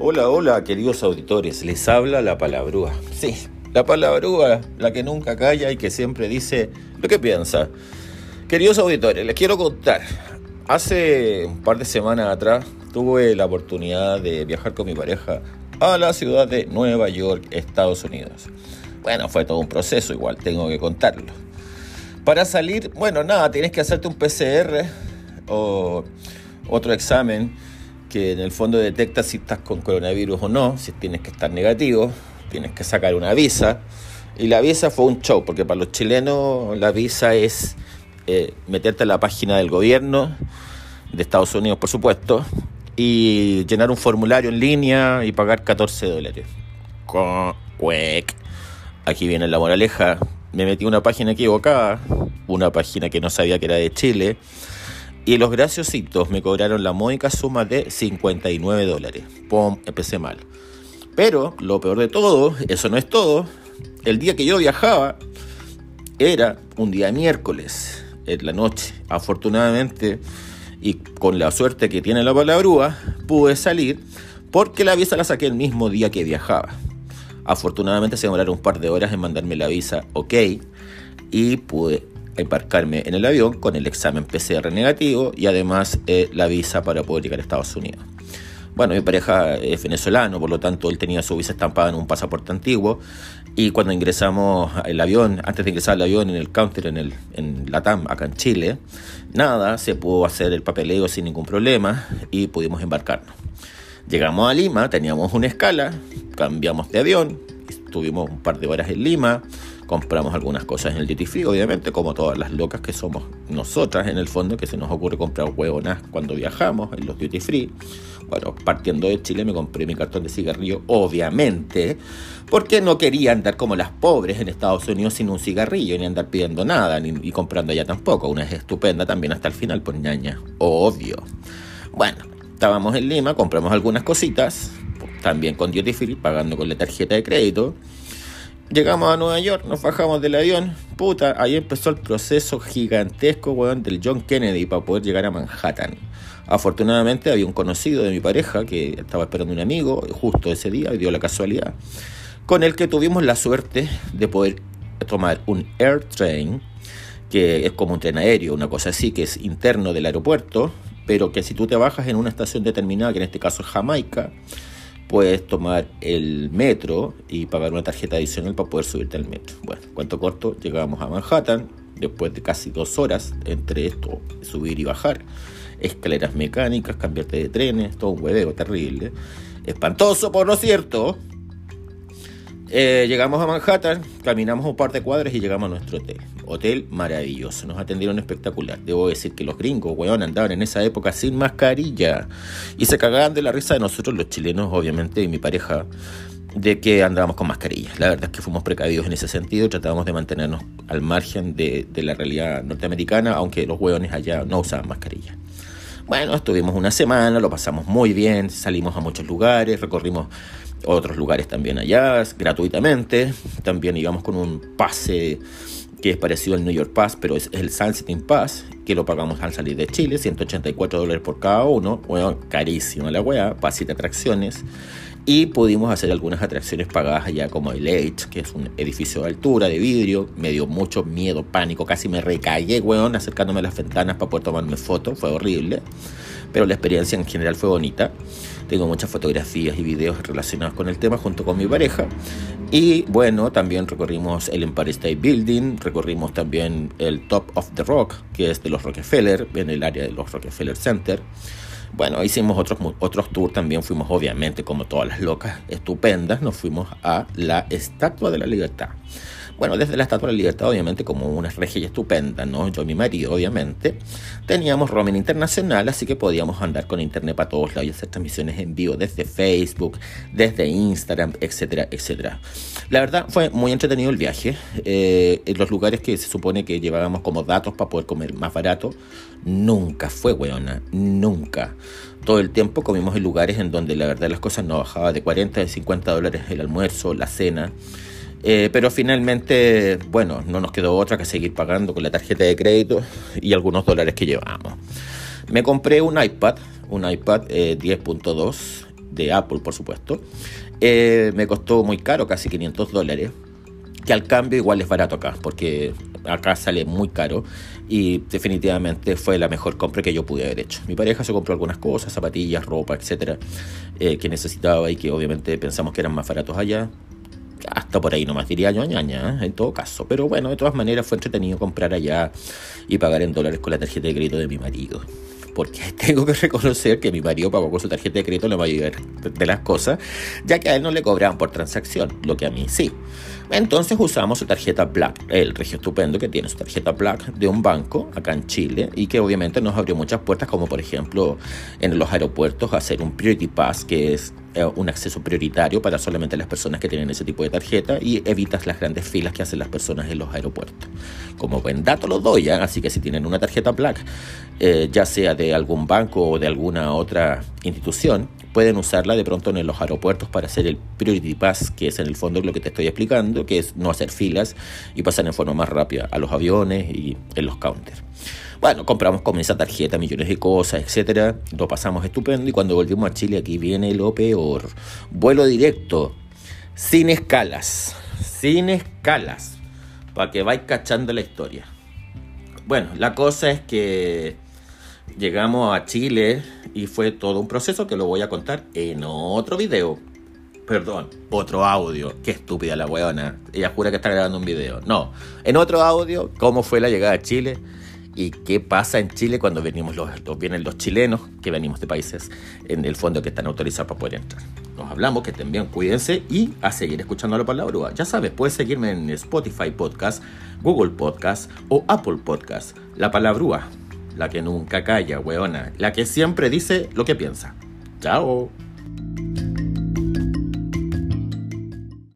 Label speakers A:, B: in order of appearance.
A: Hola, hola, queridos auditores. Les habla la palabrúa. Sí, la palabrúa, la que nunca calla y que siempre dice lo que piensa. Queridos auditores, les quiero contar. Hace un par de semanas atrás tuve la oportunidad de viajar con mi pareja a la ciudad de Nueva York, Estados Unidos. Bueno, fue todo un proceso, igual tengo que contarlo. Para salir, bueno, nada, tienes que hacerte un PCR o otro examen que en el fondo detecta si estás con coronavirus o no, si tienes que estar negativo, tienes que sacar una visa. Y la visa fue un show, porque para los chilenos la visa es eh, meterte en la página del gobierno de Estados Unidos, por supuesto, y llenar un formulario en línea y pagar 14 dólares. Aquí viene la moraleja. Me metí una página equivocada, una página que no sabía que era de Chile y los graciositos me cobraron la módica suma de 59 dólares. ¡Pum! Empecé mal. Pero lo peor de todo, eso no es todo. El día que yo viajaba era un día miércoles, en la noche. Afortunadamente, y con la suerte que tiene la palabrúa, pude salir porque la visa la saqué el mismo día que viajaba. Afortunadamente se demoraron un par de horas en mandarme la visa ok y pude embarcarme en el avión con el examen PCR negativo y además eh, la visa para poder llegar a Estados Unidos. Bueno, mi pareja es venezolano, por lo tanto él tenía su visa estampada en un pasaporte antiguo y cuando ingresamos al avión, antes de ingresar al avión en el counter en, el, en la TAM, acá en Chile, nada, se pudo hacer el papeleo sin ningún problema y pudimos embarcarnos. Llegamos a Lima, teníamos una escala, cambiamos de avión, estuvimos un par de horas en Lima, compramos algunas cosas en el duty free, obviamente, como todas las locas que somos nosotras en el fondo, que se nos ocurre comprar huevonas cuando viajamos en los duty free. Bueno, partiendo de Chile me compré mi cartón de cigarrillo, obviamente, porque no quería andar como las pobres en Estados Unidos sin un cigarrillo, ni andar pidiendo nada, ni, comprando allá tampoco. Una es estupenda también hasta el final, por ñaña, obvio. Bueno, estábamos en Lima, compramos algunas cositas, también con duty free, pagando con la tarjeta de crédito. Llegamos a Nueva York, nos bajamos del avión. Puta, ahí empezó el proceso gigantesco, weón, del John Kennedy para poder llegar a Manhattan. Afortunadamente había un conocido de mi pareja que estaba esperando un amigo justo ese día y dio la casualidad, con el que tuvimos la suerte de poder tomar un air train, que es como un tren aéreo, una cosa así, que es interno del aeropuerto, pero que si tú te bajas en una estación determinada, que en este caso es Jamaica, puedes tomar el metro y pagar una tarjeta adicional para poder subirte al metro. Bueno, cuento corto, llegábamos a Manhattan después de casi dos horas entre esto, subir y bajar, escaleras mecánicas, cambiarte de trenes, todo un hueveo terrible, espantoso por lo cierto, eh, llegamos a Manhattan, caminamos un par de cuadras y llegamos a nuestro hotel. Hotel maravilloso, nos atendieron espectacular. Debo decir que los gringos, weón, andaban en esa época sin mascarilla y se cagaban de la risa de nosotros, los chilenos, obviamente, y mi pareja, de que andábamos con mascarilla. La verdad es que fuimos precavidos en ese sentido, tratábamos de mantenernos al margen de, la realidad norteamericana, aunque los hueones allá no usaban mascarilla. Bueno, estuvimos una semana, lo pasamos muy bien, salimos a muchos lugares, recorrimos otros lugares también allá gratuitamente. También íbamos con un pase que es parecido al New York Pass, pero es el Sunsetting Pass, que lo pagamos al salir de Chile, 184 dólares por cada uno, bueno, carísimo la weá, para de atracciones. Y pudimos hacer algunas atracciones pagadas allá como el H, que es un edificio de altura, de vidrio. Me dio mucho miedo, pánico, casi me recagué, weón, acercándome a las ventanas para poder tomarme fotos, fue horrible. Pero la experiencia en general fue bonita. Tengo muchas fotografías y videos relacionados con el tema junto con mi pareja. Y bueno, también recorrimos el Empire State Building, recorrimos también el Top of the Rock, que es de los Rockefeller, en el área de los Rockefeller Center. Bueno, hicimos otros, otros tours también, fuimos obviamente como todas las locas estupendas, nos fuimos a la Estatua de la Libertad. Bueno, desde la Estatua de la Libertad, obviamente, como una regia estupenda, ¿no? Yo y mi marido, obviamente, teníamos roaming internacional, así que podíamos andar con internet para todos lados y hacer transmisiones en vivo desde Facebook, desde Instagram, etcétera, etcétera. La verdad, fue muy entretenido el viaje. Eh, los lugares que se supone que llevábamos como datos para poder comer más barato, nunca fue, weona, nunca todo el tiempo comimos en lugares en donde la verdad las cosas no bajaban de 40, de 50 dólares el almuerzo, la cena. Eh, pero finalmente, bueno, no nos quedó otra que seguir pagando con la tarjeta de crédito y algunos dólares que llevamos. Me compré un iPad, un iPad 10.2 de Apple, por supuesto, eh, me costó muy caro, casi 500 dólares, que al cambio igual es barato acá, porque acá sale muy caro y definitivamente fue la mejor compra que yo pude haber hecho. Mi pareja se compró algunas cosas, zapatillas, ropa, etcétera, eh, que necesitaba y que obviamente pensamos que eran más baratos allá. Hasta por ahí nomás diría yo, ñaña, en todo caso. Pero bueno, de todas maneras fue entretenido comprar allá y pagar en dólares con la tarjeta de crédito de mi marido porque tengo que reconocer que mi marido pagó con su tarjeta de crédito la mayoría de las cosas, ya que a él no le cobraban por transacción, lo que a mí sí. Entonces usamos su tarjeta Black, el regio estupendo que tiene su tarjeta Black de un banco acá en Chile y que obviamente nos abrió muchas puertas, como por ejemplo en los aeropuertos hacer un Priority Pass, que es un acceso prioritario para solamente las personas que tienen ese tipo de tarjeta y evitas las grandes filas que hacen las personas en los aeropuertos. Como buen dato lo doy, ¿eh? así que si tienen una tarjeta Black, eh, ya sea de algún banco o de alguna otra institución, pueden usarla de pronto en los aeropuertos para hacer el Priority Pass, que es en el fondo lo que te estoy explicando, que es no hacer filas y pasar en forma más rápida a los aviones y en los counters. Bueno, compramos con esa tarjeta millones de cosas, etcétera. Lo pasamos estupendo y cuando volvimos a Chile aquí viene lo peor. Vuelo directo, sin escalas, sin escalas, para que vais cachando la historia. Bueno, la cosa es que llegamos a Chile y fue todo un proceso que lo voy a contar en otro video. Perdón, otro audio. Qué estúpida la weona. Ella jura que está grabando un video. No, en otro audio, cómo fue la llegada a Chile y qué pasa en Chile cuando venimos los, vienen los chilenos que venimos de países en el fondo que están autorizados para poder entrar. Nos hablamos, que estén bien, cuídense y a seguir escuchando la palabra. Ya sabes, puedes seguirme en Spotify Podcast, Google Podcast o Apple Podcast. La palabrúa la que nunca calla, weona, la que siempre dice lo que piensa. Chao.